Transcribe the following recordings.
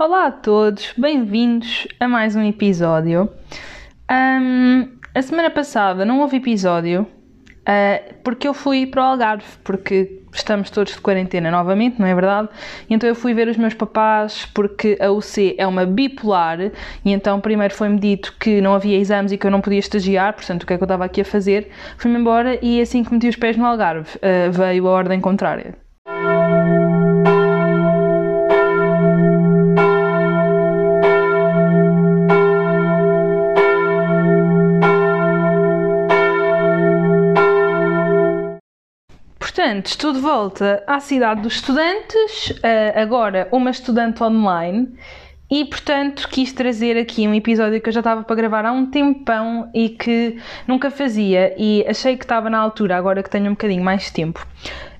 Olá a todos, bem-vindos a mais um episódio. Um, a semana passada não houve episódio uh, porque eu fui para o Algarve, porque estamos todos de quarentena novamente, não é verdade? Então eu fui ver os meus papás porque a UC é uma bipolar e então primeiro foi-me dito que não havia exames e que eu não podia estagiar, portanto o que é que eu estava aqui a fazer? Fui-me embora e assim que meti os pés no Algarve uh, veio a ordem contrária. Portanto, estou de volta à cidade dos estudantes, agora uma estudante online, e portanto quis trazer aqui um episódio que eu já estava para gravar há um tempão e que nunca fazia, e achei que estava na altura, agora que tenho um bocadinho mais tempo.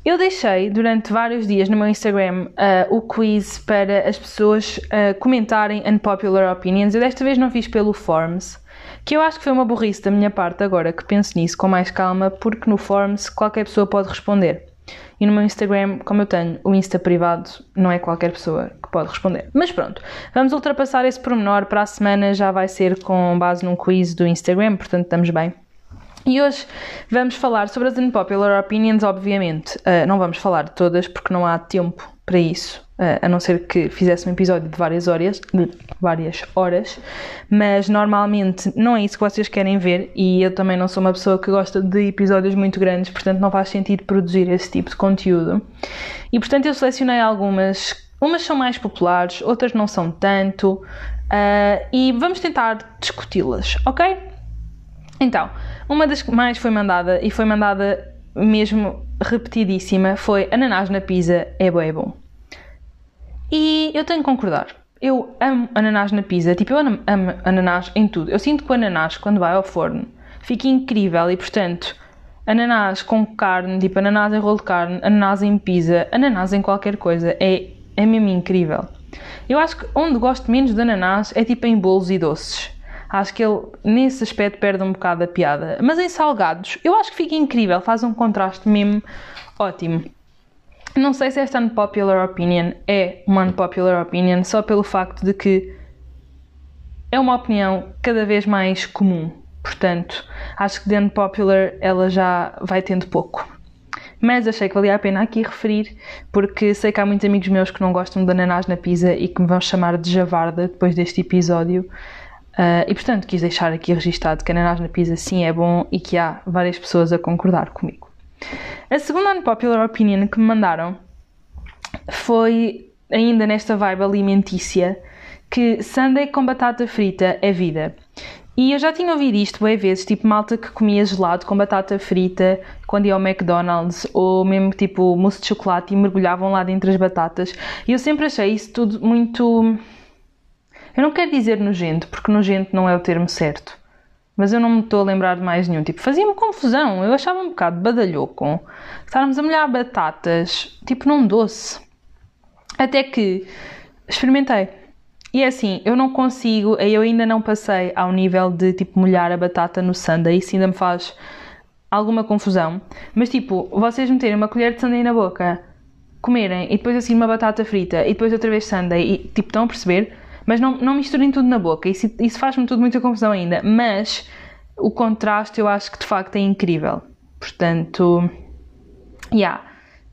Eu deixei durante vários dias no meu Instagram uh, o quiz para as pessoas uh, comentarem unpopular opinions. Eu desta vez não fiz pelo Forms, que eu acho que foi uma burrice da minha parte agora que penso nisso com mais calma, porque no Forms qualquer pessoa pode responder. E no meu Instagram, como eu tenho o Insta privado, não é qualquer pessoa que pode responder. Mas pronto, vamos ultrapassar esse pormenor. Para a semana já vai ser com base num quiz do Instagram, portanto estamos bem. E hoje vamos falar sobre as unpopular opinions, obviamente. Uh, não vamos falar de todas porque não há tempo para isso, uh, a não ser que fizesse um episódio de várias horas, de várias horas, mas normalmente não é isso que vocês querem ver e eu também não sou uma pessoa que gosta de episódios muito grandes, portanto não faz sentido produzir esse tipo de conteúdo. E portanto eu selecionei algumas, umas são mais populares, outras não são tanto, uh, e vamos tentar discuti-las, ok? Então, uma das que mais foi mandada e foi mandada mesmo repetidíssima foi ananás na pizza é bom, é bom. E eu tenho que concordar. Eu amo ananás na pizza, tipo, eu amo, amo ananás em tudo. Eu sinto que o ananás, quando vai ao forno, fica incrível e, portanto, ananás com carne, tipo ananás em rolo de carne, ananás em pizza, ananás em qualquer coisa, é, é mesmo incrível. Eu acho que onde gosto menos de ananás é tipo em bolos e doces. Acho que ele, nesse aspecto, perde um bocado a piada. Mas em salgados, eu acho que fica incrível, faz um contraste mesmo ótimo. Não sei se esta unpopular opinion é uma unpopular opinion só pelo facto de que é uma opinião cada vez mais comum. Portanto, acho que de unpopular ela já vai tendo pouco. Mas achei que valia a pena aqui referir, porque sei que há muitos amigos meus que não gostam de ananás na pizza e que me vão chamar de javarda depois deste episódio. Uh, e portanto quis deixar aqui registado que ananás na pizza sim é bom e que há várias pessoas a concordar comigo. A segunda unpopular opinion que me mandaram foi ainda nesta vibe alimentícia que sundae com batata frita é vida. E eu já tinha ouvido isto bem vezes, tipo malta que comia gelado com batata frita quando ia ao McDonald's, ou mesmo tipo mousse de chocolate e mergulhavam lá dentro as batatas. E eu sempre achei isso tudo muito eu não quero dizer nojento, porque nojento não é o termo certo. Mas eu não me estou a lembrar de mais nenhum. Tipo, fazia-me confusão. Eu achava um bocado badalhoco estarmos a molhar batatas, tipo num doce. Até que experimentei. E é assim, eu não consigo, eu ainda não passei ao nível de tipo molhar a batata no sundae, isso ainda me faz alguma confusão. Mas tipo, vocês meterem uma colher de sundae na boca, comerem e depois assim uma batata frita e depois outra vez sundae e tipo, estão a perceber? Mas não, não misturem tudo na boca, isso, isso faz-me tudo muita confusão ainda. Mas o contraste eu acho que de facto é incrível. Portanto, yeah.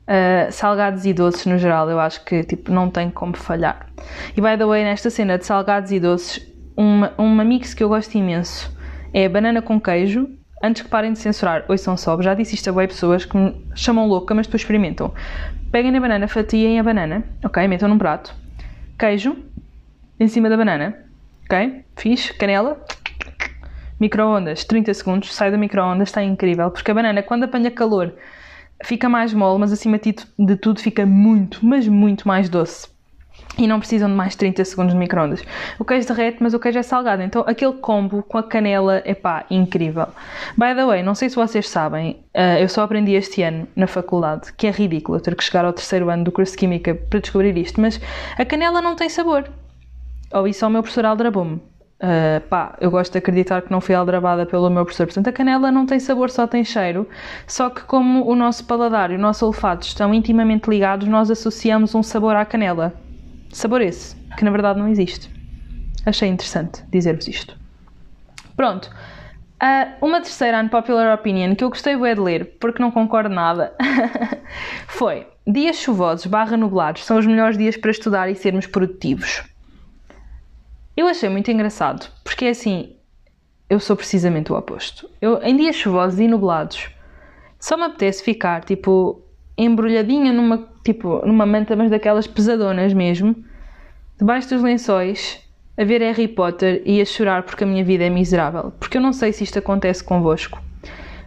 Uh, salgados e doces no geral, eu acho que tipo, não tem como falhar. E by the way, nesta cena de salgados e doces, uma, uma mix que eu gosto imenso é banana com queijo. Antes que parem de censurar, são só, já disse isto a bem pessoas que me chamam louca, mas depois experimentam. Peguem a banana, fatiem a banana, ok? Metam num prato, queijo, em cima da banana. Ok? Fiz, canela, micro-ondas, 30 segundos, sai do micro-ondas, está incrível, porque a banana, quando apanha calor, fica mais mole, mas acima de tudo fica muito, mas muito mais doce. E não precisam de mais 30 segundos de micro-ondas. O queijo derrete, mas o queijo é salgado. Então aquele combo com a canela é pá, incrível. By the way, não sei se vocês sabem, uh, eu só aprendi este ano na faculdade, que é ridículo ter que chegar ao terceiro ano do curso de Química para descobrir isto, mas a canela não tem sabor. Ou isso ao meu professor aldrabou-me. Uh, pá, eu gosto de acreditar que não fui aldrabada pelo meu professor. Portanto, a canela não tem sabor, só tem cheiro. Só que, como o nosso paladar e o nosso olfato estão intimamente ligados, nós associamos um sabor à canela. Sabor esse, que na verdade não existe. Achei interessante dizer-vos isto. Pronto. Uh, uma terceira unpopular opinion que eu gostei de ler, porque não concordo nada, foi dias chuvosos barra nublados são os melhores dias para estudar e sermos produtivos. Eu achei muito engraçado, porque é assim, eu sou precisamente o oposto. Eu, em dias chuvosos e nublados, só me apetece ficar, tipo, embrulhadinha numa, tipo, numa manta, mas daquelas pesadonas mesmo, debaixo dos lençóis, a ver Harry Potter e a chorar porque a minha vida é miserável. Porque eu não sei se isto acontece convosco,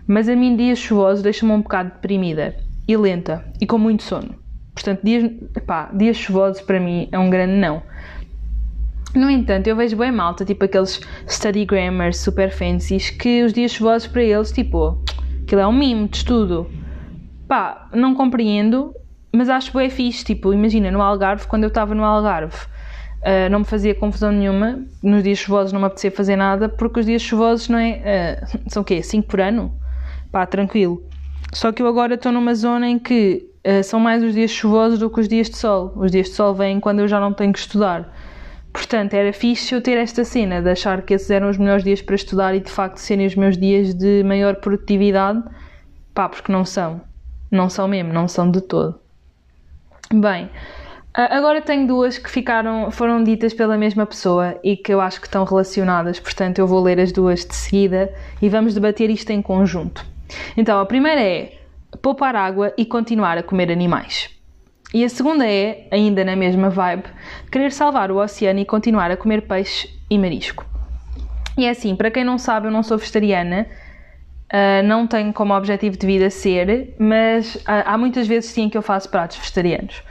mas a mim dias chuvosos deixam-me um bocado deprimida e lenta e com muito sono. Portanto, dias, epá, dias chuvosos para mim é um grande não. No entanto, eu vejo bem malta, tipo aqueles study grammars super fancies, que os dias chuvosos para eles, tipo, aquilo é um mimo de estudo. Pá, não compreendo, mas acho bem fixe. Tipo, imagina, no Algarve, quando eu estava no Algarve, uh, não me fazia confusão nenhuma. Nos dias chuvosos não me apetecia fazer nada, porque os dias chuvosos, não é? Uh, são o quê? 5 por ano? Pá, tranquilo. Só que eu agora estou numa zona em que uh, são mais os dias chuvosos do que os dias de sol. Os dias de sol vêm quando eu já não tenho que estudar. Portanto, era fixe eu ter esta cena de achar que esses eram os melhores dias para estudar e de facto serem os meus dias de maior produtividade. Pá, porque não são. Não são mesmo, não são de todo. Bem, agora tenho duas que ficaram, foram ditas pela mesma pessoa e que eu acho que estão relacionadas, portanto eu vou ler as duas de seguida e vamos debater isto em conjunto. Então, a primeira é poupar água e continuar a comer animais. E a segunda é, ainda na mesma vibe, querer salvar o oceano e continuar a comer peixe e marisco. E é assim, para quem não sabe, eu não sou vegetariana, uh, não tenho como objetivo de vida ser, mas uh, há muitas vezes sim que eu faço pratos vegetarianos.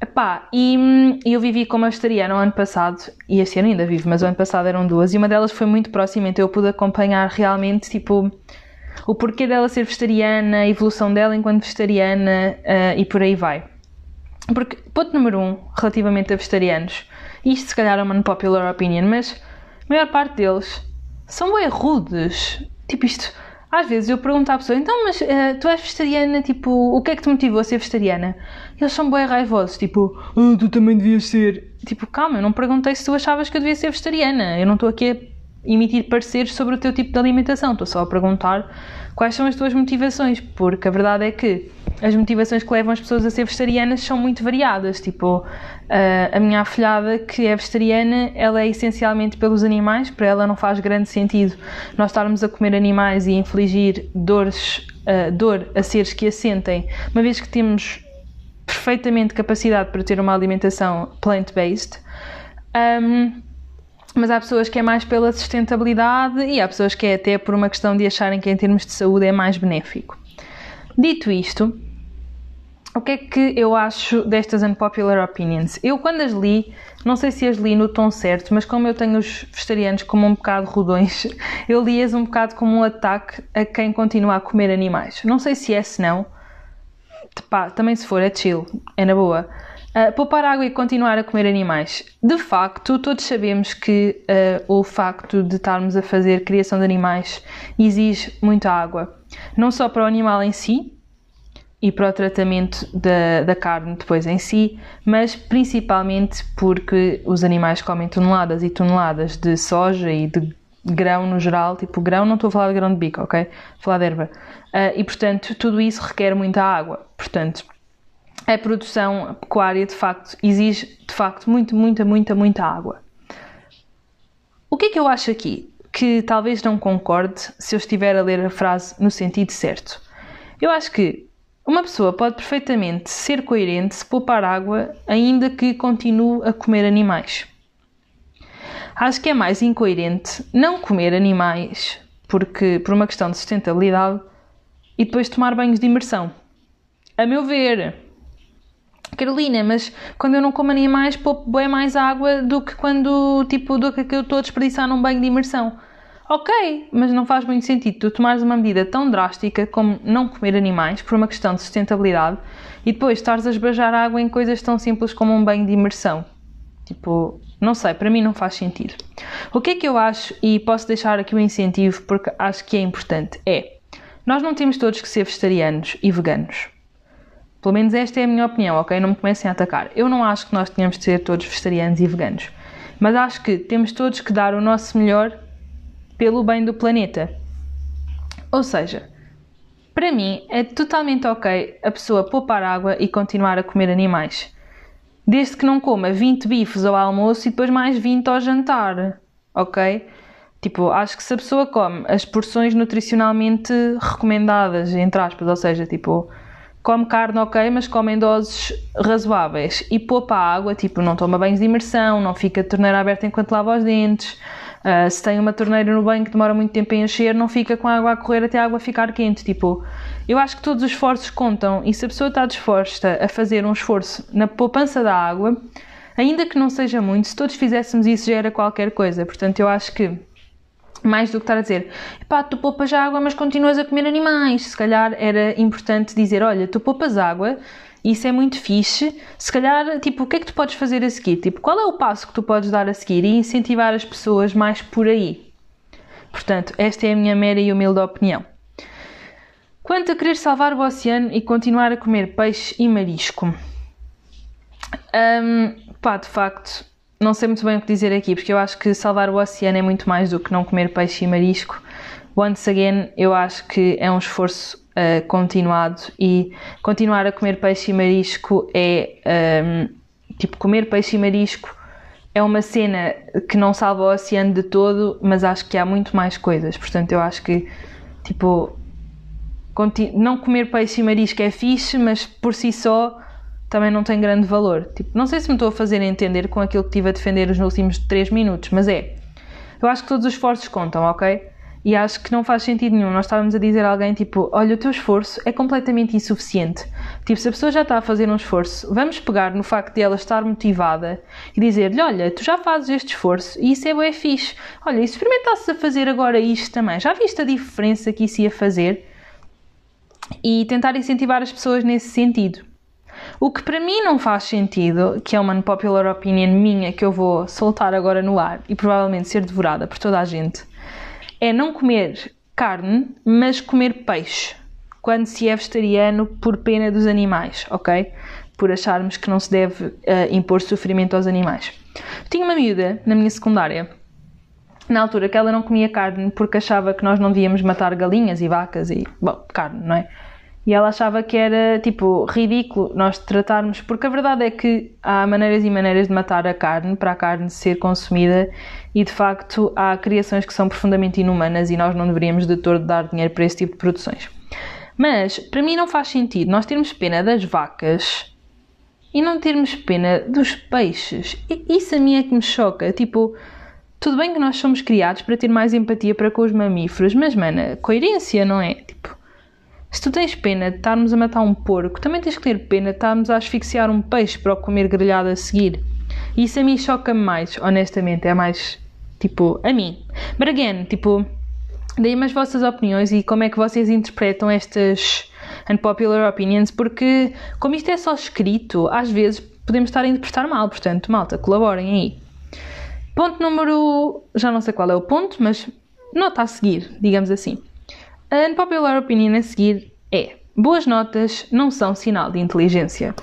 Epá, e hum, eu vivi como vegetariana o ano passado, e este ano ainda vivo, mas o ano passado eram duas, e uma delas foi muito próxima, então eu pude acompanhar realmente, tipo, o porquê dela ser vegetariana, a evolução dela enquanto vegetariana uh, e por aí vai. Porque, ponto número um, relativamente a vegetarianos, isto se calhar é uma unpopular opinion, mas a maior parte deles são bem rudes. Tipo isto, às vezes eu pergunto à pessoa, então, mas uh, tu és vegetariana, tipo, o que é que te motivou a ser vegetariana? E eles são bem raivosos, tipo, oh, tu também devias ser. Tipo, calma, eu não perguntei se tu achavas que eu devia ser vegetariana. Eu não estou aqui a emitir pareceres sobre o teu tipo de alimentação, estou só a perguntar quais são as tuas motivações, porque a verdade é que as motivações que levam as pessoas a ser vegetarianas são muito variadas. Tipo, a minha afilhada que é vegetariana, ela é essencialmente pelos animais, para ela não faz grande sentido nós estarmos a comer animais e infligir dores, dor a seres que a sentem, uma vez que temos perfeitamente capacidade para ter uma alimentação plant-based. Um, mas há pessoas que é mais pela sustentabilidade e há pessoas que é até por uma questão de acharem que em termos de saúde é mais benéfico. Dito isto, o que é que eu acho destas unpopular opinions? Eu, quando as li, não sei se as li no tom certo, mas como eu tenho os vegetarianos como um bocado rodões, eu li-as um bocado como um ataque a quem continua a comer animais. Não sei se é, se não. Pá, também se for, é chill, é na boa. Uh, poupar água e continuar a comer animais. De facto, todos sabemos que uh, o facto de estarmos a fazer criação de animais exige muita água. Não só para o animal em si e para o tratamento da, da carne depois em si, mas principalmente porque os animais comem toneladas e toneladas de soja e de grão no geral, tipo grão, não estou a falar de grão de bico, ok? A falar de erva. Uh, e portanto, tudo isso requer muita água. Portanto, a produção pecuária de facto exige de facto muito, muita, muita, muita água. O que é que eu acho aqui? Que talvez não concorde se eu estiver a ler a frase no sentido certo. Eu acho que uma pessoa pode perfeitamente ser coerente se poupar água, ainda que continue a comer animais. Acho que é mais incoerente não comer animais porque por uma questão de sustentabilidade e depois tomar banhos de imersão. A meu ver, Carolina, mas quando eu não como animais, poupo bem mais água do que quando, tipo, do que eu estou a desperdiçar num banho de imersão. Ok, mas não faz muito sentido tu tomares uma medida tão drástica como não comer animais por uma questão de sustentabilidade e depois estares a esbajar água em coisas tão simples como um banho de imersão. Tipo, não sei, para mim não faz sentido. O que é que eu acho, e posso deixar aqui o um incentivo porque acho que é importante, é nós não temos todos que ser vegetarianos e veganos. Pelo menos esta é a minha opinião, ok? Não me comecem a atacar. Eu não acho que nós tenhamos de ser todos vegetarianos e veganos. Mas acho que temos todos que dar o nosso melhor pelo bem do planeta. Ou seja, para mim é totalmente ok a pessoa poupar água e continuar a comer animais. Desde que não coma 20 bifes ao almoço e depois mais 20 ao jantar, ok? Tipo, acho que se a pessoa come as porções nutricionalmente recomendadas, entre aspas, ou seja, tipo, come carne ok, mas come em doses razoáveis. E poupa água, tipo, não toma banhos de imersão, não fica de torneira aberta enquanto lava os dentes, uh, se tem uma torneira no banho que demora muito tempo a encher, não fica com a água a correr até a água ficar quente, tipo, eu acho que todos os esforços contam. E se a pessoa está disposta a fazer um esforço na poupança da água, ainda que não seja muito, se todos fizéssemos isso já era qualquer coisa, portanto eu acho que mais do que estar a dizer, pá, tu poupas água, mas continuas a comer animais. Se calhar era importante dizer, olha, tu poupas água, isso é muito fixe. Se calhar, tipo, o que é que tu podes fazer a seguir? Tipo, qual é o passo que tu podes dar a seguir e incentivar as pessoas mais por aí? Portanto, esta é a minha mera e humilde opinião. Quanto a querer salvar o oceano e continuar a comer peixe e marisco, um, pá, de facto, não sei muito bem o que dizer aqui, porque eu acho que salvar o oceano é muito mais do que não comer peixe e marisco. Once again, eu acho que é um esforço uh, continuado e continuar a comer peixe e marisco é um, tipo comer peixe e marisco é uma cena que não salva o oceano de todo, mas acho que há muito mais coisas. Portanto, eu acho que tipo não comer peixe e marisco é fixe, mas por si só também não tem grande valor. Tipo, não sei se me estou a fazer entender com aquilo que estive a defender nos últimos 3 minutos, mas é. Eu acho que todos os esforços contam, ok? E acho que não faz sentido nenhum nós estávamos a dizer a alguém tipo, olha, o teu esforço é completamente insuficiente. Tipo, se a pessoa já está a fazer um esforço, vamos pegar no facto de ela estar motivada e dizer-lhe, olha, tu já fazes este esforço e isso é bem fixe. Olha, e se experimentasses a fazer agora isto também, já viste a diferença que isso ia fazer? E tentar incentivar as pessoas nesse sentido. O que para mim não faz sentido, que é uma unpopular opinion minha que eu vou soltar agora no ar e provavelmente ser devorada por toda a gente, é não comer carne, mas comer peixe quando se é vegetariano por pena dos animais, ok? Por acharmos que não se deve uh, impor sofrimento aos animais. Tinha uma miúda na minha secundária, na altura que ela não comia carne porque achava que nós não devíamos matar galinhas e vacas e, bom, carne, não é? E ela achava que era tipo ridículo nós tratarmos, porque a verdade é que há maneiras e maneiras de matar a carne para a carne ser consumida e de facto há criações que são profundamente inumanas e nós não deveríamos de todo dar dinheiro para esse tipo de produções. Mas para mim não faz sentido nós termos pena das vacas e não termos pena dos peixes. Isso a mim é que me choca. Tipo, tudo bem que nós somos criados para ter mais empatia para com os mamíferos, mas, mana, coerência, não é? Tipo, se tu tens pena de estarmos a matar um porco, também tens que ter pena de estarmos a asfixiar um peixe para o comer grelhado a seguir. Isso a mim choca-me mais, honestamente, é mais, tipo, a mim. But again, tipo, deem-me as vossas opiniões e como é que vocês interpretam estas unpopular opinions, porque como isto é só escrito, às vezes podemos estar a interpretar mal, portanto, malta, colaborem aí. Ponto número. já não sei qual é o ponto, mas nota a seguir, digamos assim. A unpopular opinion a seguir é: boas notas não são sinal de inteligência.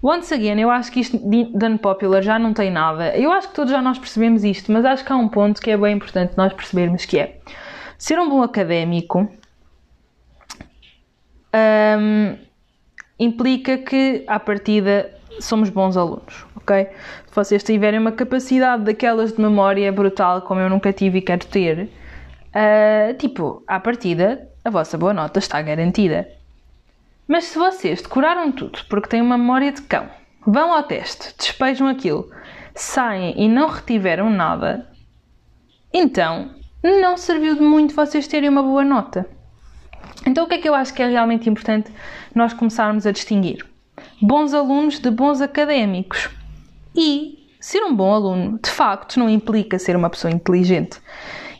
Once again, eu acho que isto de unpopular já não tem nada. Eu acho que todos já nós percebemos isto, mas acho que há um ponto que é bem importante nós percebermos que é ser um bom académico um, implica que, à partida, somos bons alunos, ok? Se vocês tiverem uma capacidade daquelas de memória brutal, como eu nunca tive e quero ter, uh, tipo, à partida, a vossa boa nota está garantida. Mas se vocês decoraram tudo porque têm uma memória de cão, vão ao teste, despejam aquilo, saem e não retiveram nada, então não serviu de muito vocês terem uma boa nota. Então o que é que eu acho que é realmente importante nós começarmos a distinguir? Bons alunos de bons académicos. E ser um bom aluno, de facto, não implica ser uma pessoa inteligente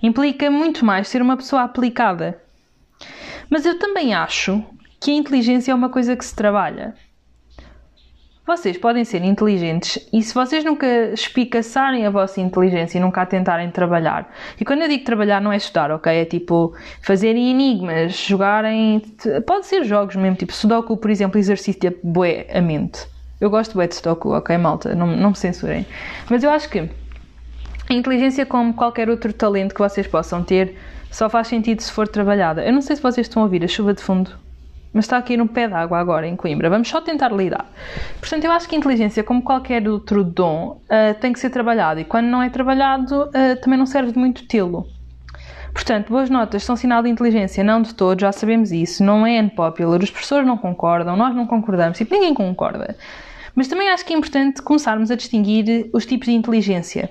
implica muito mais ser uma pessoa aplicada. Mas eu também acho que a inteligência é uma coisa que se trabalha. vocês podem ser inteligentes e se vocês nunca espicaçarem a vossa inteligência e nunca a tentarem trabalhar, e quando eu digo trabalhar não é estudar, ok? É tipo fazerem enigmas, jogarem. Pode ser jogos mesmo, tipo Sudoku, por exemplo, exercício bué a mente. Eu gosto bué de Sudoku, ok, malta? Não, não me censurem. Mas eu acho que a inteligência, como qualquer outro talento que vocês possam ter, só faz sentido se for trabalhada. Eu não sei se vocês estão a ouvir a chuva de fundo mas está aqui no pé d'água agora em Coimbra. Vamos só tentar lidar. Portanto, eu acho que a inteligência, como qualquer outro dom, uh, tem que ser trabalhado e quando não é trabalhado, uh, também não serve de muito tê-lo. Portanto, boas notas são sinal de inteligência, não de todos, já sabemos isso, não é unpopular, os professores não concordam, nós não concordamos, tipo, ninguém concorda. Mas também acho que é importante começarmos a distinguir os tipos de inteligência.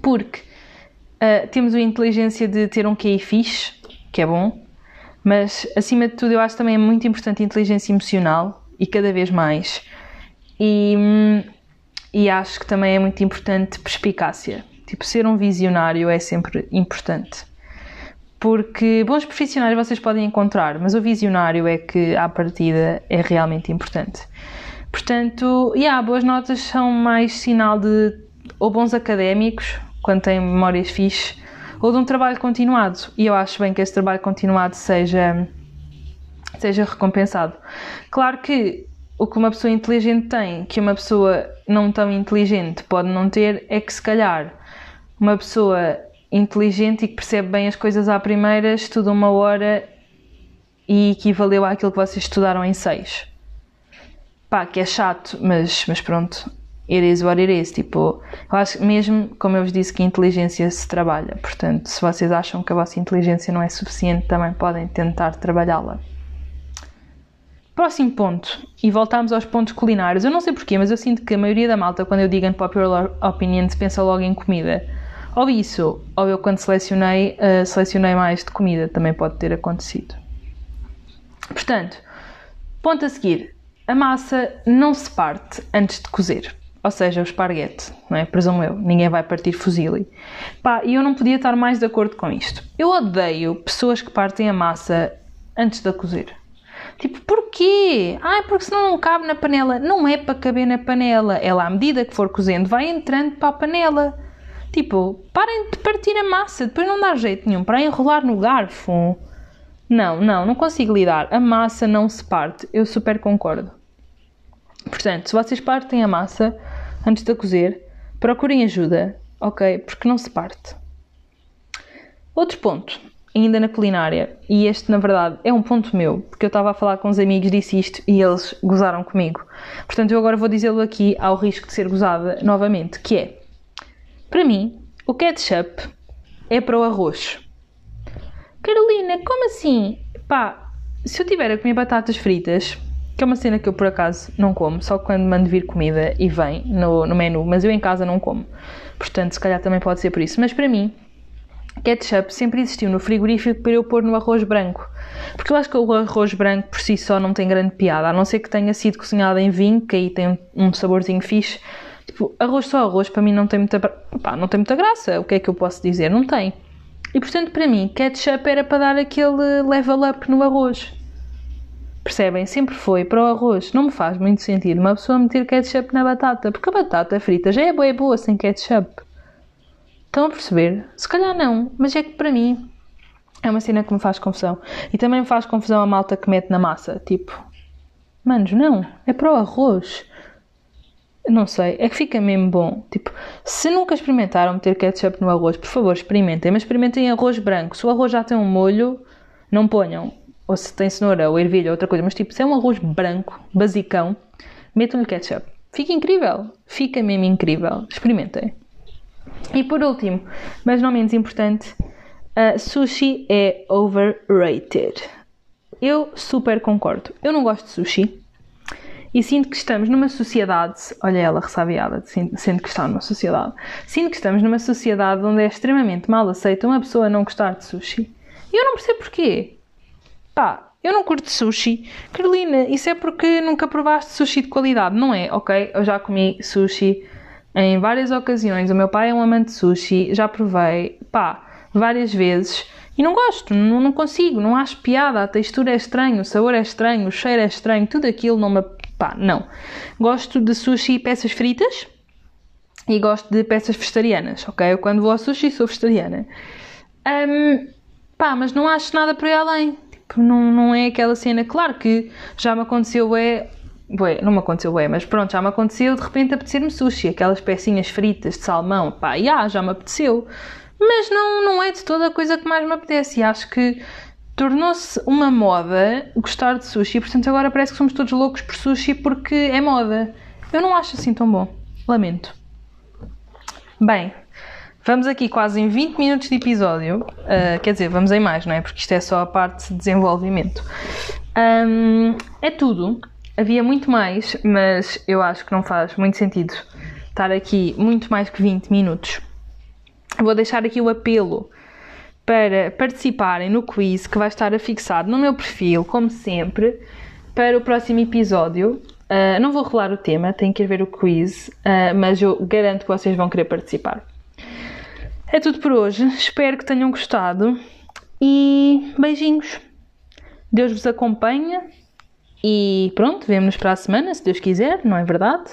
Porque uh, temos a inteligência de ter um QI fixe, que é bom, mas, acima de tudo, eu acho também é muito importante a inteligência emocional e cada vez mais. E, e acho que também é muito importante perspicácia. Tipo, ser um visionário é sempre importante. Porque bons profissionais vocês podem encontrar, mas o visionário é que, à partida, é realmente importante. Portanto, yeah, boas notas são mais sinal de ou bons académicos, quando têm memórias fixes, ou de um trabalho continuado. E eu acho bem que esse trabalho continuado seja, seja recompensado. Claro que o que uma pessoa inteligente tem, que uma pessoa não tão inteligente pode não ter, é que se calhar uma pessoa inteligente e que percebe bem as coisas à primeira estuda uma hora e equivaleu àquilo que vocês estudaram em seis. Pá, que é chato, mas, mas pronto, it is what it is. Tipo, eu acho mesmo, como eu vos disse, que a inteligência se trabalha. Portanto, se vocês acham que a vossa inteligência não é suficiente, também podem tentar trabalhá-la. Próximo ponto, e voltamos aos pontos culinários. Eu não sei porquê, mas eu sinto que a maioria da malta, quando eu digo popular opinion, se pensa logo em comida. Ou isso, ou eu quando selecionei, uh, selecionei mais de comida, também pode ter acontecido. Portanto, ponto a seguir: a massa não se parte antes de cozer ou seja, o esparguete, não é? Presumo eu, ninguém vai partir fuzile. Pá, e eu não podia estar mais de acordo com isto. Eu odeio pessoas que partem a massa antes de a cozer. Tipo, porquê? Ah, porque senão não cabe na panela. Não é para caber na panela. Ela, à medida que for cozendo, vai entrando para a panela. Tipo, parem de partir a massa, depois não dá jeito nenhum para enrolar no garfo. Não, não, não consigo lidar. A massa não se parte. Eu super concordo. Portanto, se vocês partem a massa, antes de a cozer, procurem ajuda, ok? Porque não se parte. Outro ponto, ainda na culinária, e este na verdade é um ponto meu, porque eu estava a falar com uns amigos, disse isto e eles gozaram comigo. Portanto, eu agora vou dizê-lo aqui ao risco de ser gozada novamente, que é, para mim, o ketchup é para o arroz. Carolina, como assim? Pá, se eu tiver a comer batatas fritas, que é uma cena que eu por acaso não como, só quando mando vir comida e vem no, no menu, mas eu em casa não como. Portanto, se calhar também pode ser por isso. Mas para mim, ketchup sempre existiu no frigorífico para eu pôr no arroz branco. Porque eu acho que o arroz branco por si só não tem grande piada, a não ser que tenha sido cozinhado em vinho, que aí tem um, saborzinho fixe. Tipo, arroz só arroz para mim não tem muita, não tem muita graça. O que é que eu posso dizer? Não tem. E portanto, para mim, ketchup era para dar aquele level up no arroz. Percebem? Sempre foi para o arroz. Não me faz muito sentido uma pessoa meter ketchup na batata, porque a batata frita já é boa, é boa sem ketchup. Estão a perceber? Se calhar não, mas é que para mim é uma cena que me faz confusão. E também me faz confusão a malta que mete na massa. Tipo, manos, não, é para o arroz. Não sei, é que fica mesmo bom. Tipo, se nunca experimentaram meter ketchup no arroz, por favor, experimentem. Mas experimentem arroz branco. Se o arroz já tem um molho, não ponham ou se tem cenoura ou ervilha, outra coisa, mas tipo, se é um arroz branco, basicão, metam-lhe ketchup. Fica incrível, fica mesmo incrível. Experimentem. E por último, mas não menos importante, uh, sushi é overrated. Eu super concordo. Eu não gosto de sushi e sinto que estamos numa sociedade, olha ela ressabiada, sinto que está numa sociedade, sinto que estamos numa sociedade onde é extremamente mal aceita uma pessoa não gostar de sushi. E eu não percebo porquê. Pá, eu não curto sushi. Carolina, isso é porque nunca provaste sushi de qualidade, não é? Ok, eu já comi sushi em várias ocasiões. O meu pai é um amante de sushi, já provei. Pá, várias vezes e não gosto, não, não consigo, não acho piada, a textura é estranha, o sabor é estranho, o cheiro é estranho, tudo aquilo não me. pá, não. Gosto de sushi e peças fritas e gosto de peças vegetarianas, ok? Eu quando vou ao sushi sou vegetariana. Um, pá, mas não acho nada para ir além. Tipo, não, não é aquela cena. Claro que já me aconteceu, é. Ué, não me aconteceu, é, mas pronto, já me aconteceu de repente apetecer-me sushi, aquelas pecinhas fritas de salmão, pá, já, já me apeteceu. Mas não, não é de toda a coisa que mais me apetece. E acho que tornou-se uma moda gostar de sushi, portanto agora parece que somos todos loucos por sushi porque é moda. Eu não acho assim tão bom. Lamento. Bem, vamos aqui quase em 20 minutos de episódio. Uh, quer dizer, vamos em mais, não é? Porque isto é só a parte de desenvolvimento. Um, é tudo. Havia muito mais, mas eu acho que não faz muito sentido estar aqui muito mais que 20 minutos. Vou deixar aqui o apelo para participarem no quiz que vai estar afixado no meu perfil, como sempre, para o próximo episódio. Uh, não vou rolar o tema, tem que ir ver o quiz, uh, mas eu garanto que vocês vão querer participar. É tudo por hoje, espero que tenham gostado e beijinhos. Deus vos acompanha e pronto, vemo-nos para a semana, se Deus quiser, não é verdade?